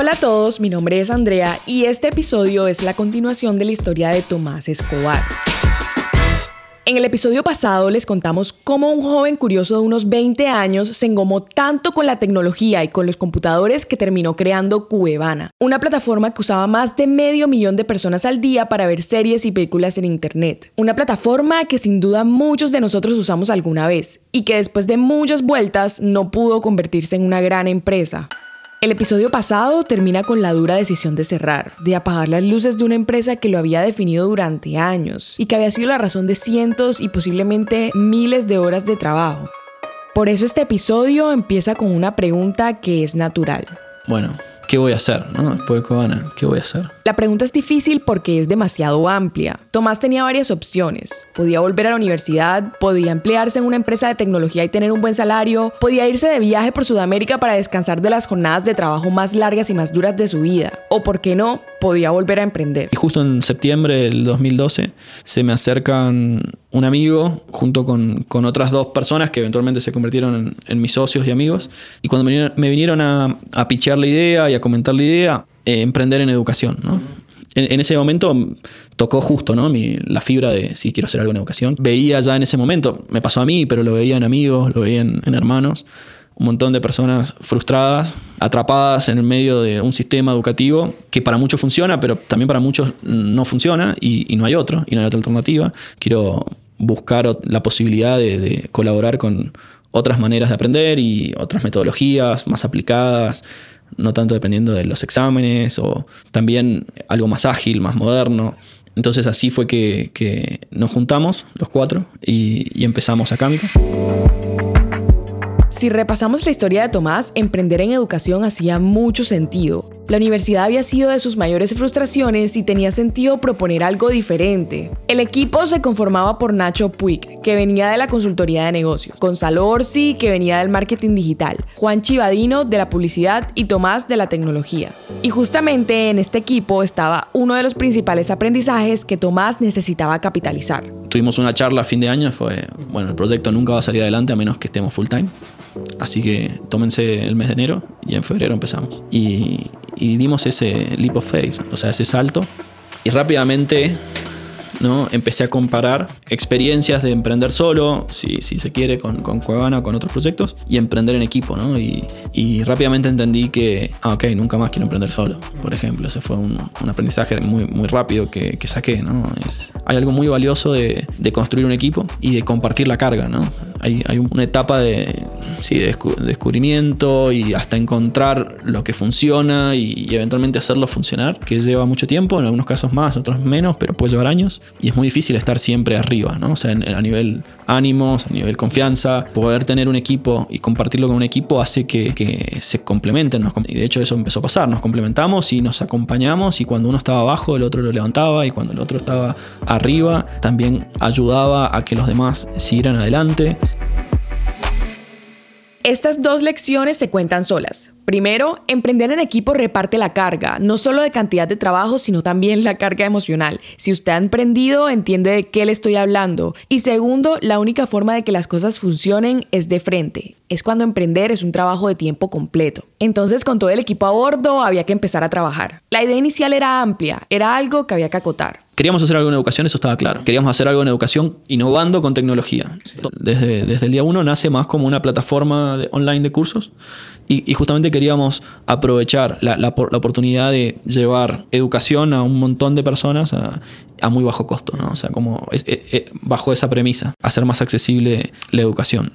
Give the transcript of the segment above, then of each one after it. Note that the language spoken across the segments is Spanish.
Hola a todos, mi nombre es Andrea y este episodio es la continuación de la historia de Tomás Escobar. En el episodio pasado les contamos cómo un joven curioso de unos 20 años se engomó tanto con la tecnología y con los computadores que terminó creando Cuevana, una plataforma que usaba más de medio millón de personas al día para ver series y películas en Internet. Una plataforma que sin duda muchos de nosotros usamos alguna vez y que después de muchas vueltas no pudo convertirse en una gran empresa. El episodio pasado termina con la dura decisión de cerrar, de apagar las luces de una empresa que lo había definido durante años y que había sido la razón de cientos y posiblemente miles de horas de trabajo. Por eso este episodio empieza con una pregunta que es natural. Bueno, ¿qué voy a hacer? ¿no? Después de Cobana, ¿qué voy a hacer? La pregunta es difícil porque es demasiado amplia. Tomás tenía varias opciones. Podía volver a la universidad, podía emplearse en una empresa de tecnología y tener un buen salario, podía irse de viaje por Sudamérica para descansar de las jornadas de trabajo más largas y más duras de su vida. O, por qué no, podía volver a emprender. Y justo en septiembre del 2012 se me acercan un amigo junto con, con otras dos personas que eventualmente se convirtieron en, mis socios y amigos. Y cuando me vinieron, a, a pichear la idea y a comentar la idea, eh, emprender en educación. ¿no? En, ese momento tocó justo ¿no? Mi, la fibra de si quiero hacer algo en educación. Veía ya en ese momento, me pasó a mí, pero lo veía en amigos, lo veía en hermanos un montón de personas frustradas, atrapadas en el medio de un sistema educativo que para muchos funciona, pero también para muchos no funciona y, no hay otro, y no hay otra alternativa. Quiero buscar la posibilidad de, colaborar con otras maneras de aprender y otras metodologías más aplicadas, no tanto dependiendo de los exámenes o también algo más ágil, más moderno. Entonces así fue que, que nos juntamos los cuatro y, empezamos Acámica. Si repasamos la historia de Tomás, emprender en educación hacía mucho sentido. La universidad había sido de sus mayores frustraciones y tenía sentido proponer algo diferente. El equipo se conformaba por Nacho Puig, que venía de la consultoría de negocios, Gonzalo Orsi, que venía del marketing digital, Juan Chivadino de la publicidad y Tomás de la tecnología. Y justamente en este equipo estaba uno de los principales aprendizajes que Tomás necesitaba capitalizar. Tuvimos una charla a fin de año, fue, bueno, el proyecto nunca va a salir adelante a menos que estemos full time. Así que tómense el mes de enero y en febrero empezamos. Y, y dimos ese leap of faith, o sea, ese salto. Y rápidamente ¿no? empecé a comparar experiencias de emprender solo, si, se quiere, con, con Cuevana o con otros proyectos, y emprender en equipo. ¿no? Y, rápidamente entendí que, ah, ok, nunca más quiero emprender solo, por ejemplo. Ese fue un, aprendizaje muy, muy rápido que, que saqué. hay algo muy valioso de, construir un equipo y de compartir la carga. Hay, una etapa de descubrimiento y hasta encontrar lo que funciona y, y eventualmente hacerlo funcionar, que lleva mucho tiempo, en algunos casos más, otros menos, pero puede llevar años y es muy difícil estar siempre arriba, ¿no? O sea, en, a nivel ánimos, a nivel confianza, poder tener un equipo y compartirlo con un equipo hace que, se complementen. Nos, y de hecho eso empezó a pasar, nos complementamos y nos acompañamos y cuando uno estaba abajo el otro lo levantaba y cuando el otro estaba arriba también ayudaba a que los demás siguieran adelante. Estas dos lecciones se cuentan solas. Primero, emprender en equipo reparte la carga, no solo de cantidad de trabajo, sino también la carga emocional. Si usted ha emprendido, entiende de qué le estoy hablando. Y segundo, la única forma de que las cosas funcionen es de frente. Es cuando emprender es un trabajo de tiempo completo. Entonces, con todo el equipo a bordo, había que empezar a trabajar. La idea inicial era amplia, era algo que había que acotar. Queríamos hacer algo en educación, eso estaba claro. Queríamos hacer algo en educación innovando con tecnología. Desde, desde el día uno nace más como una plataforma de, online de cursos y, y, justamente queríamos aprovechar la, la, oportunidad de llevar educación a un montón de personas a, muy bajo costo, ¿no? O sea, como es, es, bajo esa premisa, hacer más accesible la educación.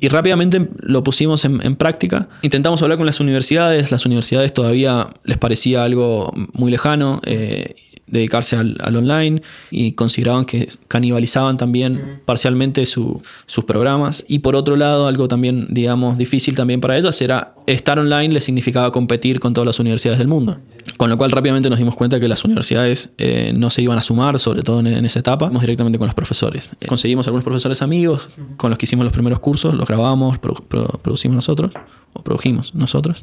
Y rápidamente lo pusimos en, en, práctica. Intentamos hablar con las universidades, las universidades todavía les parecía algo muy lejano. Eh, dedicarse al, al, online y consideraban que canibalizaban también uh -huh. parcialmente su, sus programas. Y por otro lado, algo también, digamos, difícil también para ellas era estar online le significaba competir con todas las universidades del mundo. Con lo cual rápidamente nos dimos cuenta que las universidades eh, no se iban a sumar, sobre todo en, en esa etapa, vamos directamente con los profesores. Eh, conseguimos algunos profesores amigos con los que hicimos los primeros cursos, los grabamos, produ produ producimos nosotros, o produjimos nosotros.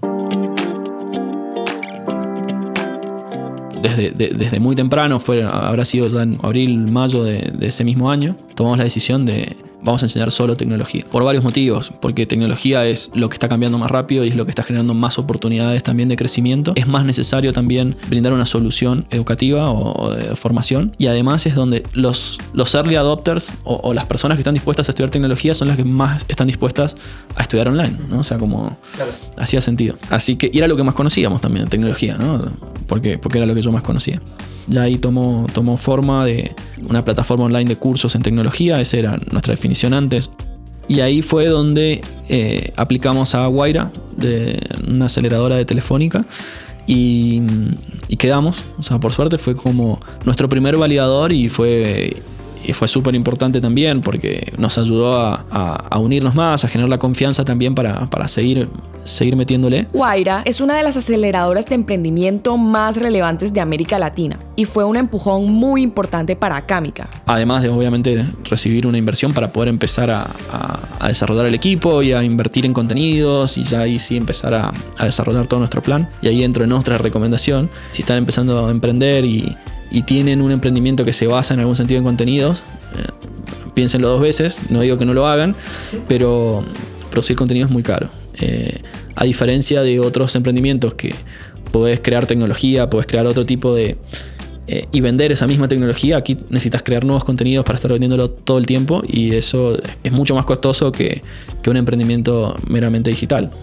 Desde, de, desde, muy temprano, fue, habrá sido ya en abril, mayo de, de, ese mismo año, tomamos la decisión de, vamos a enseñar solo tecnología. Por varios motivos, porque tecnología es lo que está cambiando más rápido y es lo que está generando más oportunidades también de crecimiento. Es más necesario también brindar una solución educativa o, de formación y además es donde los, los early adopters o, las personas que están dispuestas a estudiar tecnología son las que más están dispuestas a estudiar online, ¿no? O sea, como hacía sentido. Así que y era lo que más conocíamos también, tecnología, ¿no? Porque, porque era lo que yo más conocía. Ya ahí tomó, tomó forma de una plataforma online de cursos en tecnología, esa era nuestra definición antes. Y ahí fue donde eh, aplicamos a Guaira, de una aceleradora de telefónica, y, y, quedamos. O sea, por suerte fue como nuestro primer validador y fue y fue súper importante también porque nos ayudó a, unirnos más, a generar la confianza también para, seguir, seguir metiéndole. Guaira es una de las aceleradoras de emprendimiento más relevantes de América Latina y fue un empujón muy importante para Acámica. Además de obviamente recibir una inversión para poder empezar a, desarrollar el equipo y a invertir en contenidos y ya ahí sí empezar a, a desarrollar todo nuestro plan. Y ahí entro en otra recomendación, si están empezando a emprender y y tienen un emprendimiento que se basa en algún sentido en contenidos, eh, piénsenlo dos veces, no digo que no lo hagan, pero producir contenido es muy caro. Eh, a diferencia de otros emprendimientos que podés crear tecnología, podés crear otro tipo de... Eh, y vender esa misma tecnología, aquí necesitas crear nuevos contenidos para estar vendiéndolo todo el tiempo y eso es mucho más costoso que, que un emprendimiento meramente digital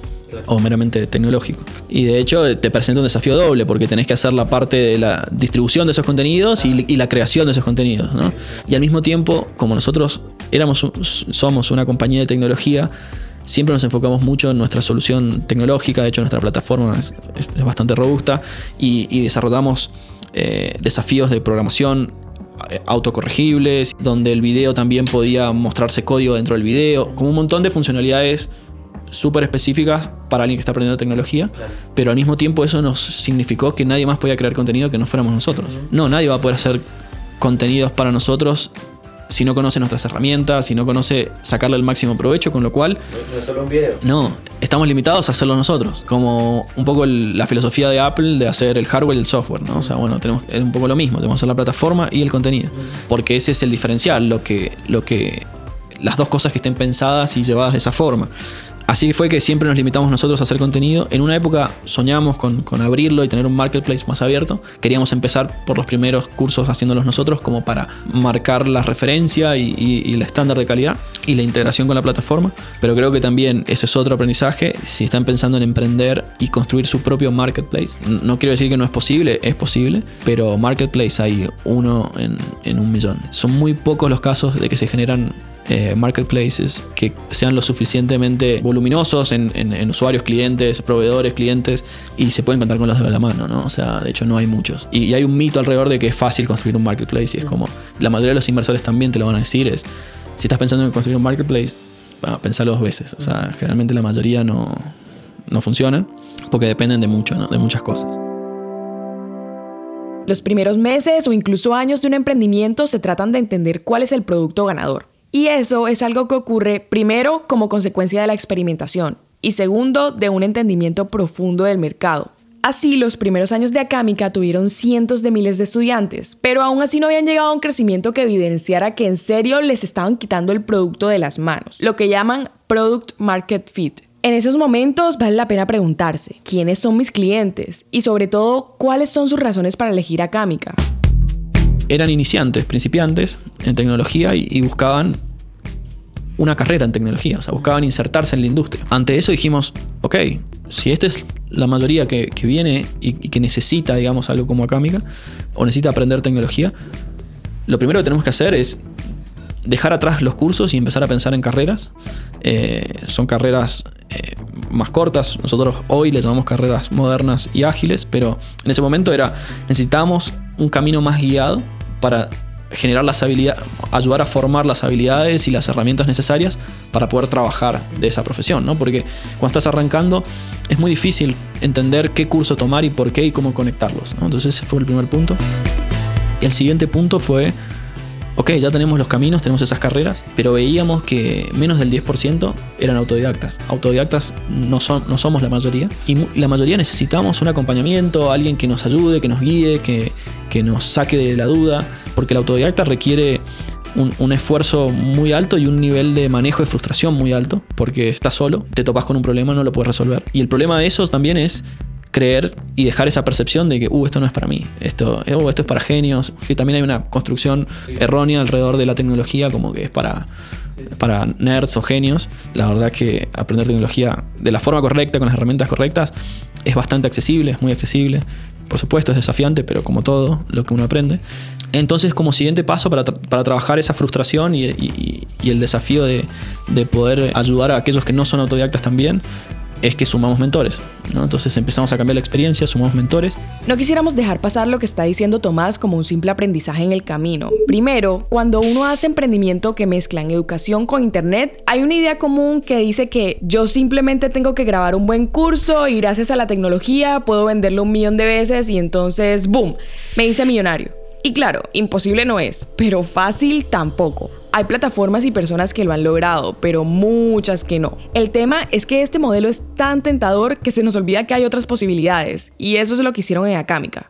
o meramente tecnológico. Y de hecho te presenta un desafío doble porque tenés que hacer la parte de la distribución de esos contenidos y, la creación de esos contenidos. Y al mismo tiempo, como nosotros éramos, somos una compañía de tecnología, siempre nos enfocamos mucho en nuestra solución tecnológica, de hecho nuestra plataforma es, bastante robusta y, desarrollamos eh, desafíos de programación eh, autocorregibles, donde el video también podía mostrarse código dentro del video, como un montón de funcionalidades súper específicas para alguien que está aprendiendo tecnología, pero al mismo tiempo eso nos significó que nadie más podía crear contenido que no fuéramos nosotros. No, nadie va a poder hacer contenidos para nosotros si no conoce nuestras herramientas, si no conoce sacarle el máximo provecho, con lo cual... No es solo un video. No, estamos limitados a hacerlo nosotros, como un poco la filosofía de Apple de hacer el hardware y el software, ¿no? O sea, bueno, tenemos, es un poco lo mismo, tenemos que hacer la plataforma y el contenido, porque ese es el diferencial, lo que... Lo que las dos cosas que estén pensadas y llevadas de esa forma. Así fue que siempre nos limitamos nosotros a hacer contenido. En una época soñamos con, abrirlo y tener un marketplace más abierto. Queríamos empezar por los primeros cursos haciéndolos nosotros como para marcar la referencia y, el estándar de calidad y la integración con la plataforma. Pero creo que también ese es otro aprendizaje. Si están pensando en emprender y construir su propio marketplace, no quiero decir que no es posible, es posible, pero marketplace hay uno en, en un millón. Son muy pocos los casos de que se generan eh, marketplaces que sean lo suficientemente voluminosos en, usuarios, clientes, proveedores, clientes y se pueden contar con los de la mano, ¿no? O sea, de hecho no hay muchos. Y, hay un mito alrededor de que es fácil construir un marketplace y es como la mayoría de los inversores también te lo van a decir, es si estás pensando en construir un marketplace, bueno, pensalo dos veces. O sea, generalmente la mayoría no, no funcionan porque dependen de mucho, ¿no? De muchas cosas. Los primeros meses o incluso años de un emprendimiento se tratan de entender cuál es el producto ganador. Y eso es algo que ocurre primero como consecuencia de la experimentación y segundo de un entendimiento profundo del mercado. Así, los primeros años de Acámica tuvieron cientos de miles de estudiantes, pero aún así no habían llegado a un crecimiento que evidenciara que en serio les estaban quitando el producto de las manos, lo que llaman Product Market Fit. En esos momentos vale la pena preguntarse, ¿quiénes son mis clientes? Y sobre todo, ¿cuáles son sus razones para elegir Acámica? Eran iniciantes, principiantes en tecnología y, buscaban una carrera en tecnología, o sea, buscaban insertarse en la industria. Ante eso dijimos, ok, si esta es la mayoría que, viene y, que necesita, digamos, algo como Acámica, o necesita aprender tecnología, lo primero que tenemos que hacer es dejar atrás los cursos y empezar a pensar en carreras. Eh, son carreras eh, más cortas, nosotros hoy les llamamos carreras modernas y ágiles, pero en ese momento era, necesitábamos un camino más guiado para generar las habilidades, ayudar a formar las habilidades y las herramientas necesarias para poder trabajar de esa profesión, ¿no? Porque cuando estás arrancando es muy difícil entender qué curso tomar y por qué y cómo conectarlos, Entonces ese fue el primer punto. Y el siguiente punto fue ok, ya tenemos los caminos, tenemos esas carreras, pero veíamos que menos del 10% eran autodidactas. Autodidactas no, son, no somos la mayoría y la mayoría necesitamos un acompañamiento, alguien que nos ayude, que nos guíe, que, que nos saque de la duda, porque el autodidacta requiere un, esfuerzo muy alto y un nivel de manejo de frustración muy alto, porque estás solo, te topas con un problema, no lo puedes resolver. Y el problema de eso también es creer y dejar esa percepción de que, uh, esto no es para mí, esto, uh, esto es para genios, que también hay una construcción errónea alrededor de la tecnología, como que es para, para nerds o genios. La verdad que aprender tecnología de la forma correcta, con las herramientas correctas, es bastante accesible, es muy accesible. Por supuesto, es desafiante, pero como todo lo que uno aprende. Entonces, como siguiente paso para, trabajar esa frustración y, el desafío de, de, poder ayudar a aquellos que no son autodidactas también, es que sumamos mentores. ¿no? Entonces empezamos a cambiar la experiencia, sumamos mentores. No quisiéramos dejar pasar lo que está diciendo Tomás como un simple aprendizaje en el camino. Primero, cuando uno hace emprendimiento que mezcla en educación con internet, hay una idea común que dice que yo simplemente tengo que grabar un buen curso y gracias a la tecnología puedo venderlo un millón de veces y entonces, ¡boom!, me hice millonario. Y claro, imposible no es, pero fácil tampoco. Hay plataformas y personas que lo han logrado, pero muchas que no. El tema es que este modelo es tan tentador que se nos olvida que hay otras posibilidades, y eso es lo que hicieron en Acámica.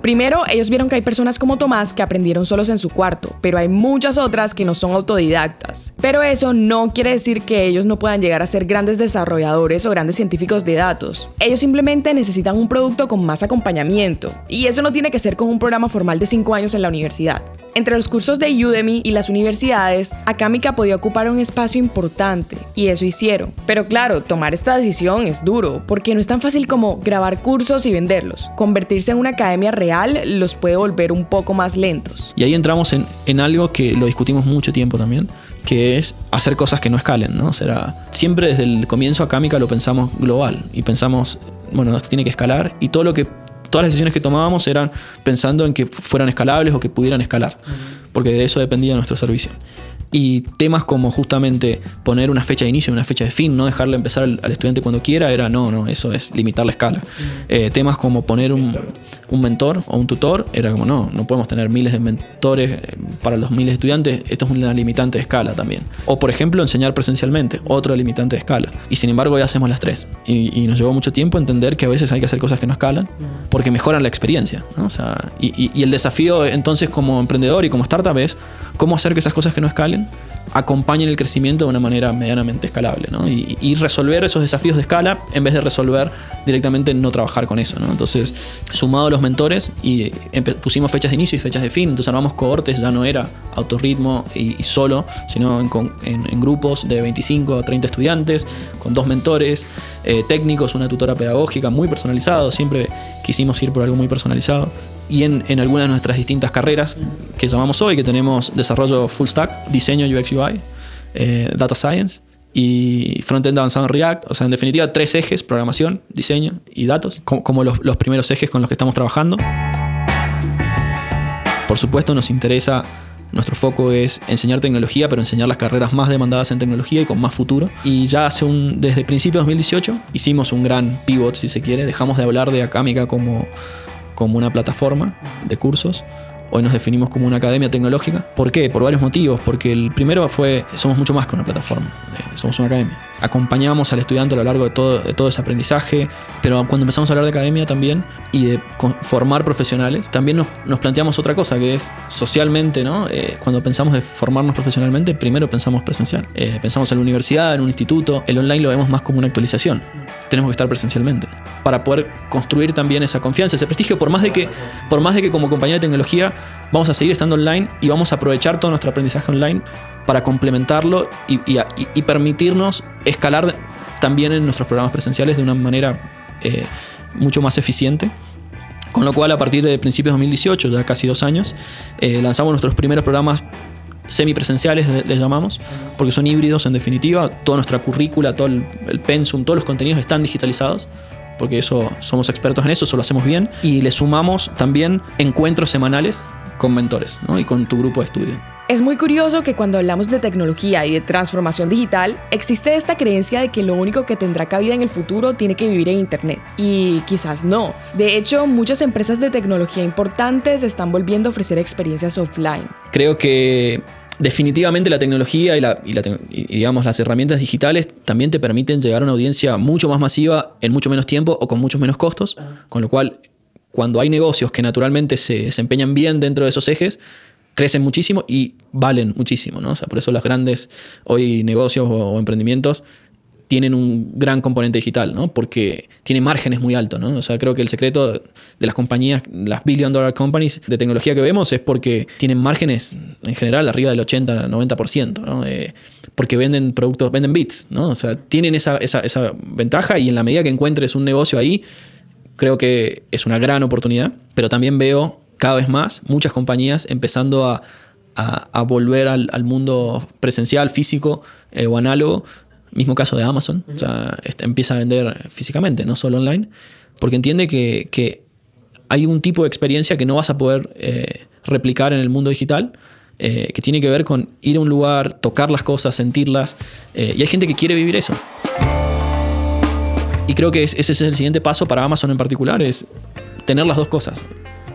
Primero, ellos vieron que hay personas como Tomás que aprendieron solos en su cuarto, pero hay muchas otras que no son autodidactas. Pero eso no quiere decir que ellos no puedan llegar a ser grandes desarrolladores o grandes científicos de datos. Ellos simplemente necesitan un producto con más acompañamiento, y eso no tiene que ser con un programa formal de 5 años en la universidad. Entre los cursos de Udemy y las universidades, Acámica podía ocupar un espacio importante, y eso hicieron. Pero claro, tomar esta decisión es duro, porque no es tan fácil como grabar cursos y venderlos. Convertirse en una academia real los puede volver un poco más lentos. Y ahí entramos en, algo que lo discutimos mucho tiempo también, que es hacer cosas que no escalen, ¿no? Será, siempre desde el comienzo Acámica lo pensamos global y pensamos, bueno, esto tiene que escalar y todo lo que todas las decisiones que tomábamos eran pensando en que fueran escalables o que pudieran escalar, porque de eso dependía nuestro servicio. Y temas como justamente poner una fecha de inicio y una fecha de fin, no dejarle empezar al, estudiante cuando quiera, era no, no, eso es limitar la escala. Eh, temas como poner un, un, mentor o un tutor, era como no, no podemos tener miles de mentores eh, para los miles de estudiantes, esto es una limitante de escala también. O por ejemplo, enseñar presencialmente, otro limitante de escala. Y sin embargo, ya hacemos las tres. Y, nos llevó mucho tiempo entender que a veces hay que hacer cosas que no escalan, porque mejoran la experiencia. O sea, y, y el desafío entonces como emprendedor y como startup es cómo hacer que esas cosas que no escalen acompañen el crecimiento de una manera medianamente escalable y, resolver esos desafíos de escala en vez de resolver directamente no trabajar con eso. ¿no? Entonces, sumado a los mentores y pusimos fechas de inicio y fechas de fin, entonces armamos cohortes, ya no era autorritmo y, y solo, sino en, grupos de 25 a 30 estudiantes, con dos mentores eh, técnicos, una tutora pedagógica muy personalizado, siempre quisimos ir por algo muy personalizado y en, en, algunas de nuestras distintas carreras que llamamos hoy, que tenemos desarrollo full stack, diseño UX UI, eh, data science y frontend avanzado en React. O sea, en definitiva, tres ejes, programación, diseño y datos, como, los, los primeros ejes con los que estamos trabajando. Por supuesto, nos interesa nuestro foco es enseñar tecnología, pero enseñar las carreras más demandadas en tecnología y con más futuro. Y ya hace un, desde principios de 2018 hicimos un gran pivot, si se quiere. Dejamos de hablar de Acámica como como una plataforma de cursos. Hoy nos definimos como una academia tecnológica. ¿Por qué? Por varios motivos. Porque el primero fue, somos mucho más que una plataforma, eh, somos una academia. Acompañamos al estudiante a lo largo de todo, de todo ese aprendizaje, pero cuando empezamos a hablar de academia también y de formar profesionales, también nos, nos planteamos otra cosa, que es socialmente, ¿no? Eh, cuando pensamos de formarnos profesionalmente, primero pensamos presencial. Eh, pensamos en la universidad, en un instituto, el online lo vemos más como una actualización. Tenemos que estar presencialmente para poder construir también esa confianza, ese prestigio, por más de que, por más de que como compañía de tecnología vamos a seguir estando online y vamos a aprovechar todo nuestro aprendizaje online para complementarlo y, permitirnos escalar también en nuestros programas presenciales de una manera eh, mucho más eficiente. Con lo cual, a partir de principios de 2018, ya casi dos años, eh, lanzamos nuestros primeros programas semipresenciales, les llamamos, porque son híbridos en definitiva. Toda nuestra currícula, todo el, el pensum, todos los contenidos están digitalizados porque eso somos expertos en eso, eso lo hacemos bien. Y le sumamos también encuentros semanales con mentores ¿no? y con tu grupo de estudio. Es muy curioso que cuando hablamos de tecnología y de transformación digital, existe esta creencia de que lo único que tendrá cabida en el futuro tiene que vivir en Internet. Y quizás no. De hecho, muchas empresas de tecnología importantes están volviendo a ofrecer experiencias offline. Creo que definitivamente la tecnología y, digamos, las herramientas digitales también te permiten llegar a una audiencia mucho más masiva en mucho menos tiempo o con muchos menos costos, con lo cual cuando hay negocios que naturalmente se desempeñan bien dentro de esos ejes, crecen muchísimo y valen muchísimo, ¿no? O sea, por eso los grandes hoy negocios o, emprendimientos tienen un gran componente digital, ¿no? Porque tiene márgenes muy altos, ¿no? O sea, creo que el secreto de las compañías, las billion dollar companies de tecnología que vemos es porque tienen márgenes en general arriba del 80, 90%, ¿no? Eh, porque venden productos, venden bits, ¿no? O sea, tienen esa, esa, esa ventaja y en la medida que encuentres un negocio ahí, creo que es una gran oportunidad, pero también veo cada vez más muchas compañías empezando a, volver al, mundo presencial, físico eh, o análogo. Mismo caso de Amazon, o sea, empieza a vender físicamente, no solo online, porque entiende que, hay un tipo de experiencia que no vas a poder eh, replicar en el mundo digital, eh, que tiene que ver con ir a un lugar, tocar las cosas, sentirlas, y hay gente que quiere vivir eso. Y creo que ese es el siguiente paso para Amazon en particular, es tener las dos cosas.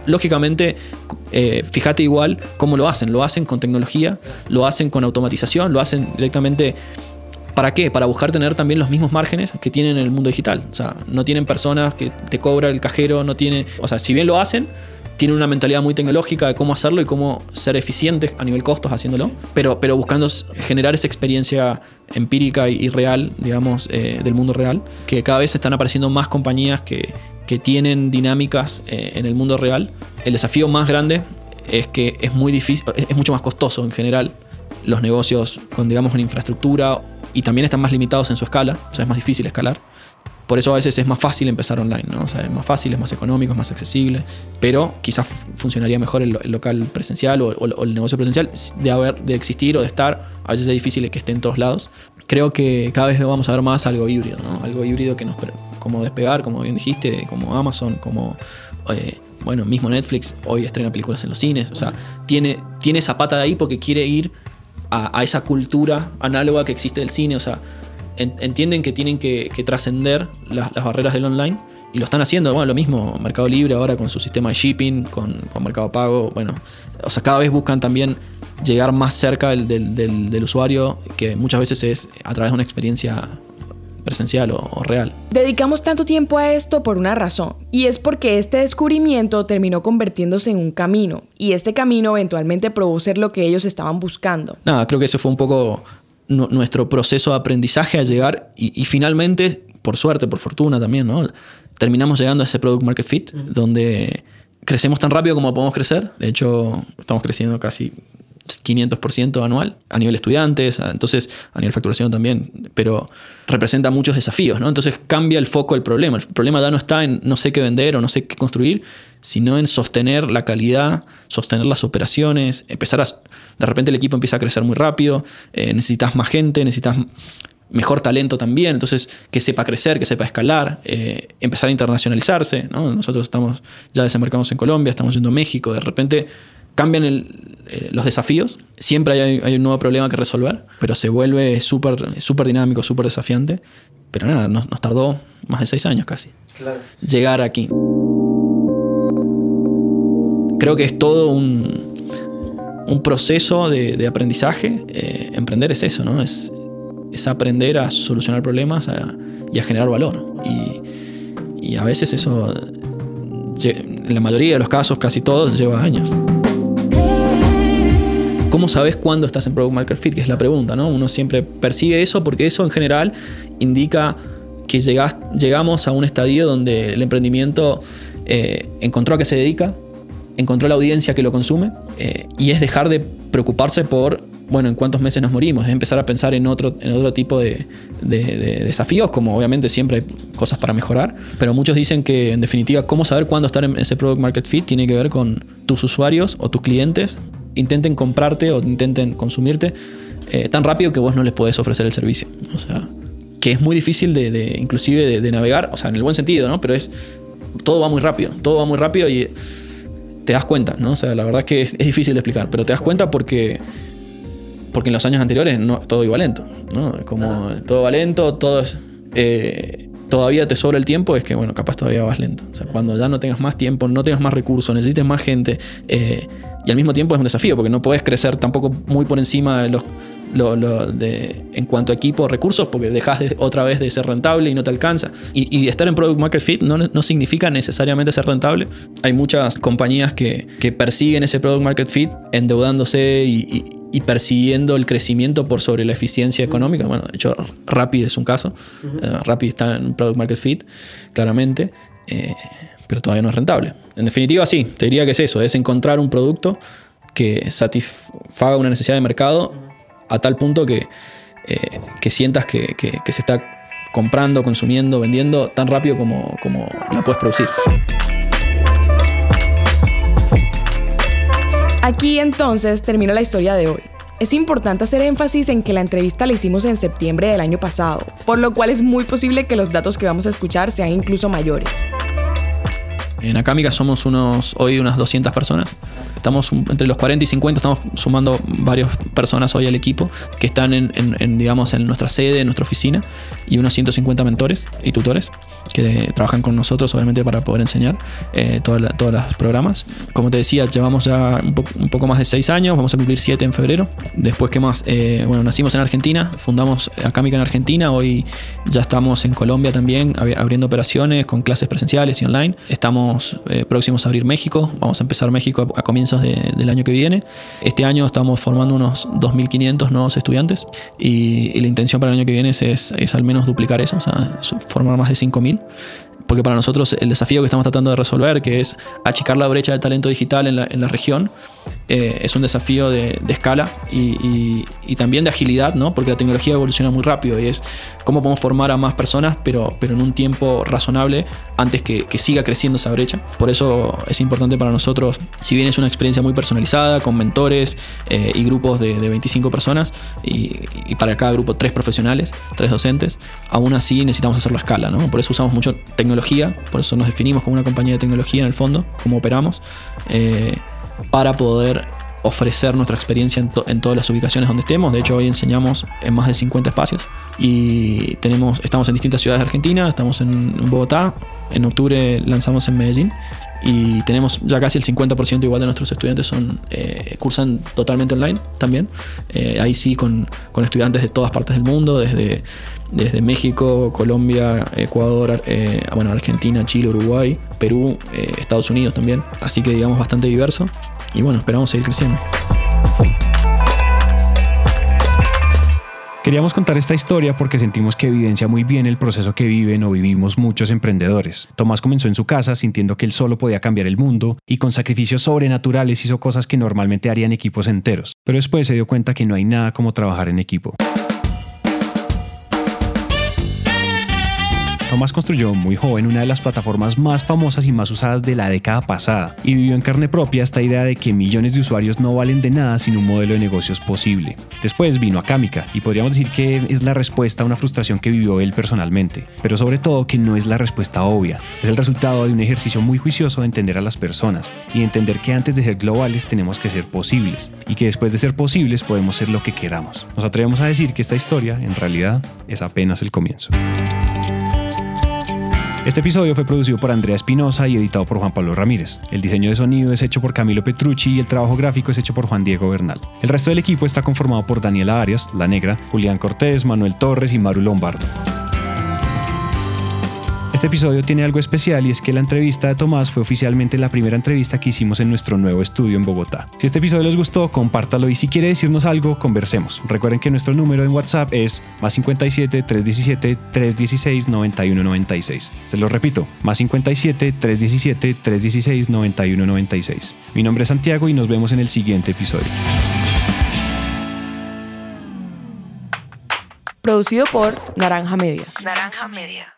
Lógicamente, eh, fíjate igual cómo lo hacen. Lo hacen con tecnología, lo hacen con automatización, lo hacen directamente... ¿Para qué? Para buscar tener también los mismos márgenes que tienen en el mundo digital. O sea, no tienen personas que te cobra el cajero, no tiene... O sea, si bien lo hacen, tienen una mentalidad muy tecnológica de cómo hacerlo y cómo ser eficientes a nivel costos haciéndolo, pero, pero buscando generar esa experiencia empírica y, real, digamos, eh, del mundo real, que cada vez están apareciendo más compañías que, que tienen dinámicas eh, en el mundo real. El desafío más grande es que es muy difícil, es mucho más costoso en general los negocios con, digamos, una infraestructura y también están más limitados en su escala, o sea, es más difícil escalar. Por eso a veces es más fácil empezar online, ¿no? O sea, es más fácil, es más económico, es más accesible, pero quizás funcionaría mejor el, local presencial o, el negocio presencial de, haber, de existir o de estar. A veces es difícil que esté en todos lados. Creo que cada vez vamos a ver más algo híbrido, ¿no? Algo híbrido que nos, como despegar, como bien dijiste, como Amazon, como, eh, bueno, mismo Netflix, hoy estrena películas en los cines, o sea, tiene, tiene esa pata de ahí porque quiere ir a, esa cultura análoga que existe del cine, o sea, entienden que tienen que, trascender las, barreras del online y lo están haciendo. Bueno, lo mismo, Mercado Libre ahora con su sistema de shipping, con, Mercado Pago. Bueno, o sea, cada vez buscan también llegar más cerca del, usuario, que muchas veces es a través de una experiencia presencial o, real. Dedicamos tanto tiempo a esto por una razón, y es porque este descubrimiento terminó convirtiéndose en un camino, y este camino eventualmente probó ser lo que ellos estaban buscando. Nada, creo que eso fue un poco nuestro proceso de aprendizaje a llegar y, finalmente, por suerte, por fortuna también, ¿no? terminamos llegando a ese product market fit donde crecemos tan rápido como podemos crecer. De hecho, estamos creciendo casi 500% anual a nivel estudiantes, entonces a nivel facturación también, pero representa muchos desafíos, ¿no? Entonces cambia el foco del problema. El problema ya no está en no sé qué vender o no sé qué construir, sino en sostener la calidad, sostener las operaciones, empezar a... De repente el equipo empieza a crecer muy rápido, eh, necesitas más gente, necesitas mejor talento también, entonces que sepa crecer, que sepa escalar, eh, empezar a internacionalizarse, ¿no? Nosotros estamos, ya desembarcamos en Colombia, estamos yendo a México, de repente cambian eh, los desafíos, siempre hay, un nuevo problema que resolver, pero se vuelve súper super dinámico, súper desafiante. Pero nada, nos, tardó más de seis años casi llegar aquí. Creo que es todo un, un proceso de, aprendizaje. Eh, emprender es eso, ¿no? Es, es aprender a solucionar problemas y a generar valor. Y, y a veces eso, en la mayoría de los casos, casi todos, lleva años. ¿Cómo sabes cuándo estás en Product Market Fit? Que es la pregunta, ¿no? Uno siempre persigue eso porque eso en general indica que llegamos a un estadio donde el emprendimiento eh, encontró a qué se dedica, encontró la audiencia que lo consume eh, y es dejar de preocuparse por, bueno, en cuántos meses nos morimos, es empezar a pensar en otro, en otro tipo de, desafíos, como obviamente siempre hay cosas para mejorar, pero muchos dicen que en definitiva cómo saber cuándo estar en ese Product Market Fit tiene que ver con tus usuarios o tus clientes intenten comprarte o intenten consumirte eh, tan rápido que vos no les podés ofrecer el servicio. O sea, que es muy difícil de, inclusive de, navegar, o sea, en el buen sentido, ¿no? Pero es, todo va muy rápido, todo va muy rápido y te das cuenta, ¿no? O sea, la verdad es que es, difícil de explicar, pero te das cuenta porque, porque en los años anteriores no, todo iba lento, ¿no? Como todo va lento, todo es... Eh, todavía te sobra el tiempo, es que, bueno, capaz todavía vas lento. O sea, cuando ya no tengas más tiempo, no tengas más recursos, necesites más gente, eh, y al mismo tiempo es un desafío, porque no puedes crecer tampoco muy por encima de los, en cuanto a equipo, recursos, porque dejas otra vez de ser rentable y no te alcanza. Y, estar en Product Market Fit no, significa necesariamente ser rentable. Hay muchas compañías que, persiguen ese Product Market Fit endeudándose y, persiguiendo el crecimiento por sobre la eficiencia económica. Bueno, de hecho, Rapid es un caso. Uh Rapid está en Product Market Fit, claramente. Eh, pero todavía no es rentable. En definitiva, sí, te diría que es eso, es encontrar un producto que satisfaga una necesidad de mercado a tal punto que, eh, que sientas que, se está comprando, consumiendo, vendiendo tan rápido como, como la puedes producir. Aquí entonces termina la historia de hoy. Es importante hacer énfasis en que la entrevista la hicimos en septiembre del año pasado, por lo cual es muy posible que los datos que vamos a escuchar sean incluso mayores. En Acámica somos hoy unas 200 personas. Estamos entre los 40 y 50, estamos sumando varias personas hoy al equipo que están en, digamos, en nuestra sede, en nuestra oficina, y unos 150 mentores y tutores que trabajan con nosotros, obviamente, para poder enseñar eh, todos los programas. Como te decía, llevamos ya un, poco más de 6 años, vamos a cumplir 7 en febrero. Después, ¿qué más? Eh, bueno, nacimos en Argentina, fundamos Acámica en Argentina, hoy ya estamos en Colombia también, abriendo operaciones con clases presenciales y online. Estamos eh, próximos a abrir México, vamos a empezar México a, comienzos del año que viene. Este año estamos formando unos 2.500 nuevos estudiantes y, la intención para el año que viene es, es, al menos duplicar eso, o sea, formar más de 5.000 porque para nosotros el desafío que estamos tratando de resolver, que es achicar la brecha de talento digital en la, en la región, eh, es un desafío de, escala y, también de agilidad, ¿no? porque la tecnología evoluciona muy rápido y es cómo podemos formar a más personas, pero, pero en un tiempo razonable antes que, siga creciendo esa brecha. Por eso es importante para nosotros, si bien es una experiencia muy personalizada, con mentores eh, y grupos de, 25 personas, y, para cada grupo tres profesionales, tres docentes, aún así necesitamos hacerlo a escala. ¿no? Por eso usamos mucho tecnología, por eso nos definimos como una compañía de tecnología en el fondo, como operamos. Eh, para poder ofrecer nuestra experiencia en, todas las ubicaciones donde estemos. De hecho, hoy enseñamos en más de 50 espacios y tenemos, estamos en distintas ciudades de Argentina, estamos en Bogotá, en octubre lanzamos en Medellín y tenemos ya casi el 50% igual de nuestros estudiantes son eh, cursan totalmente online también. Eh, ahí sí con, con, estudiantes de todas partes del mundo, desde, desde México, Colombia, Ecuador, eh, bueno, Argentina, Chile, Uruguay, Perú, Estados Unidos también. Así que digamos bastante diverso y bueno, esperamos seguir creciendo. Queríamos contar esta historia porque sentimos que evidencia muy bien el proceso que viven o vivimos muchos emprendedores. Tomás comenzó en su casa sintiendo que él solo podía cambiar el mundo y con sacrificios sobrenaturales hizo cosas que normalmente harían equipos enteros, pero después se dio cuenta que no hay nada como trabajar en equipo. Tomás construyó muy joven una de las plataformas más famosas y más usadas de la década pasada y vivió en carne propia esta idea de que millones de usuarios no valen de nada sin un modelo de negocios posible. Después vino a Kamika y podríamos decir que es la respuesta a una frustración que vivió él personalmente, pero sobre todo que no es la respuesta obvia. Es el resultado de un ejercicio muy juicioso de entender a las personas y de entender que antes de ser globales tenemos que ser posibles y que después de ser posibles podemos ser lo que queramos. Nos atrevemos a decir que esta historia en realidad es apenas el comienzo. Este episodio fue producido por Andrea Espinosa y editado por Juan Pablo Ramírez. El diseño de sonido es hecho por Camilo Petrucci y el trabajo gráfico es hecho por Juan Diego Bernal. El resto del equipo está conformado por Daniela Arias, La Negra, Julián Cortés, Manuel Torres y Maru Lombardo. Este episodio tiene algo especial y es que la entrevista de Tomás fue oficialmente la primera entrevista que hicimos en nuestro nuevo estudio en Bogotá. Si este episodio les gustó, compártalo y si quiere decirnos algo, conversemos. Recuerden que nuestro número en WhatsApp es más 57 317 316 9196. Se lo repito, más 57 317 316 9196. Mi nombre es Santiago y nos vemos en el siguiente episodio. Producido por Naranja Media. Naranja Media.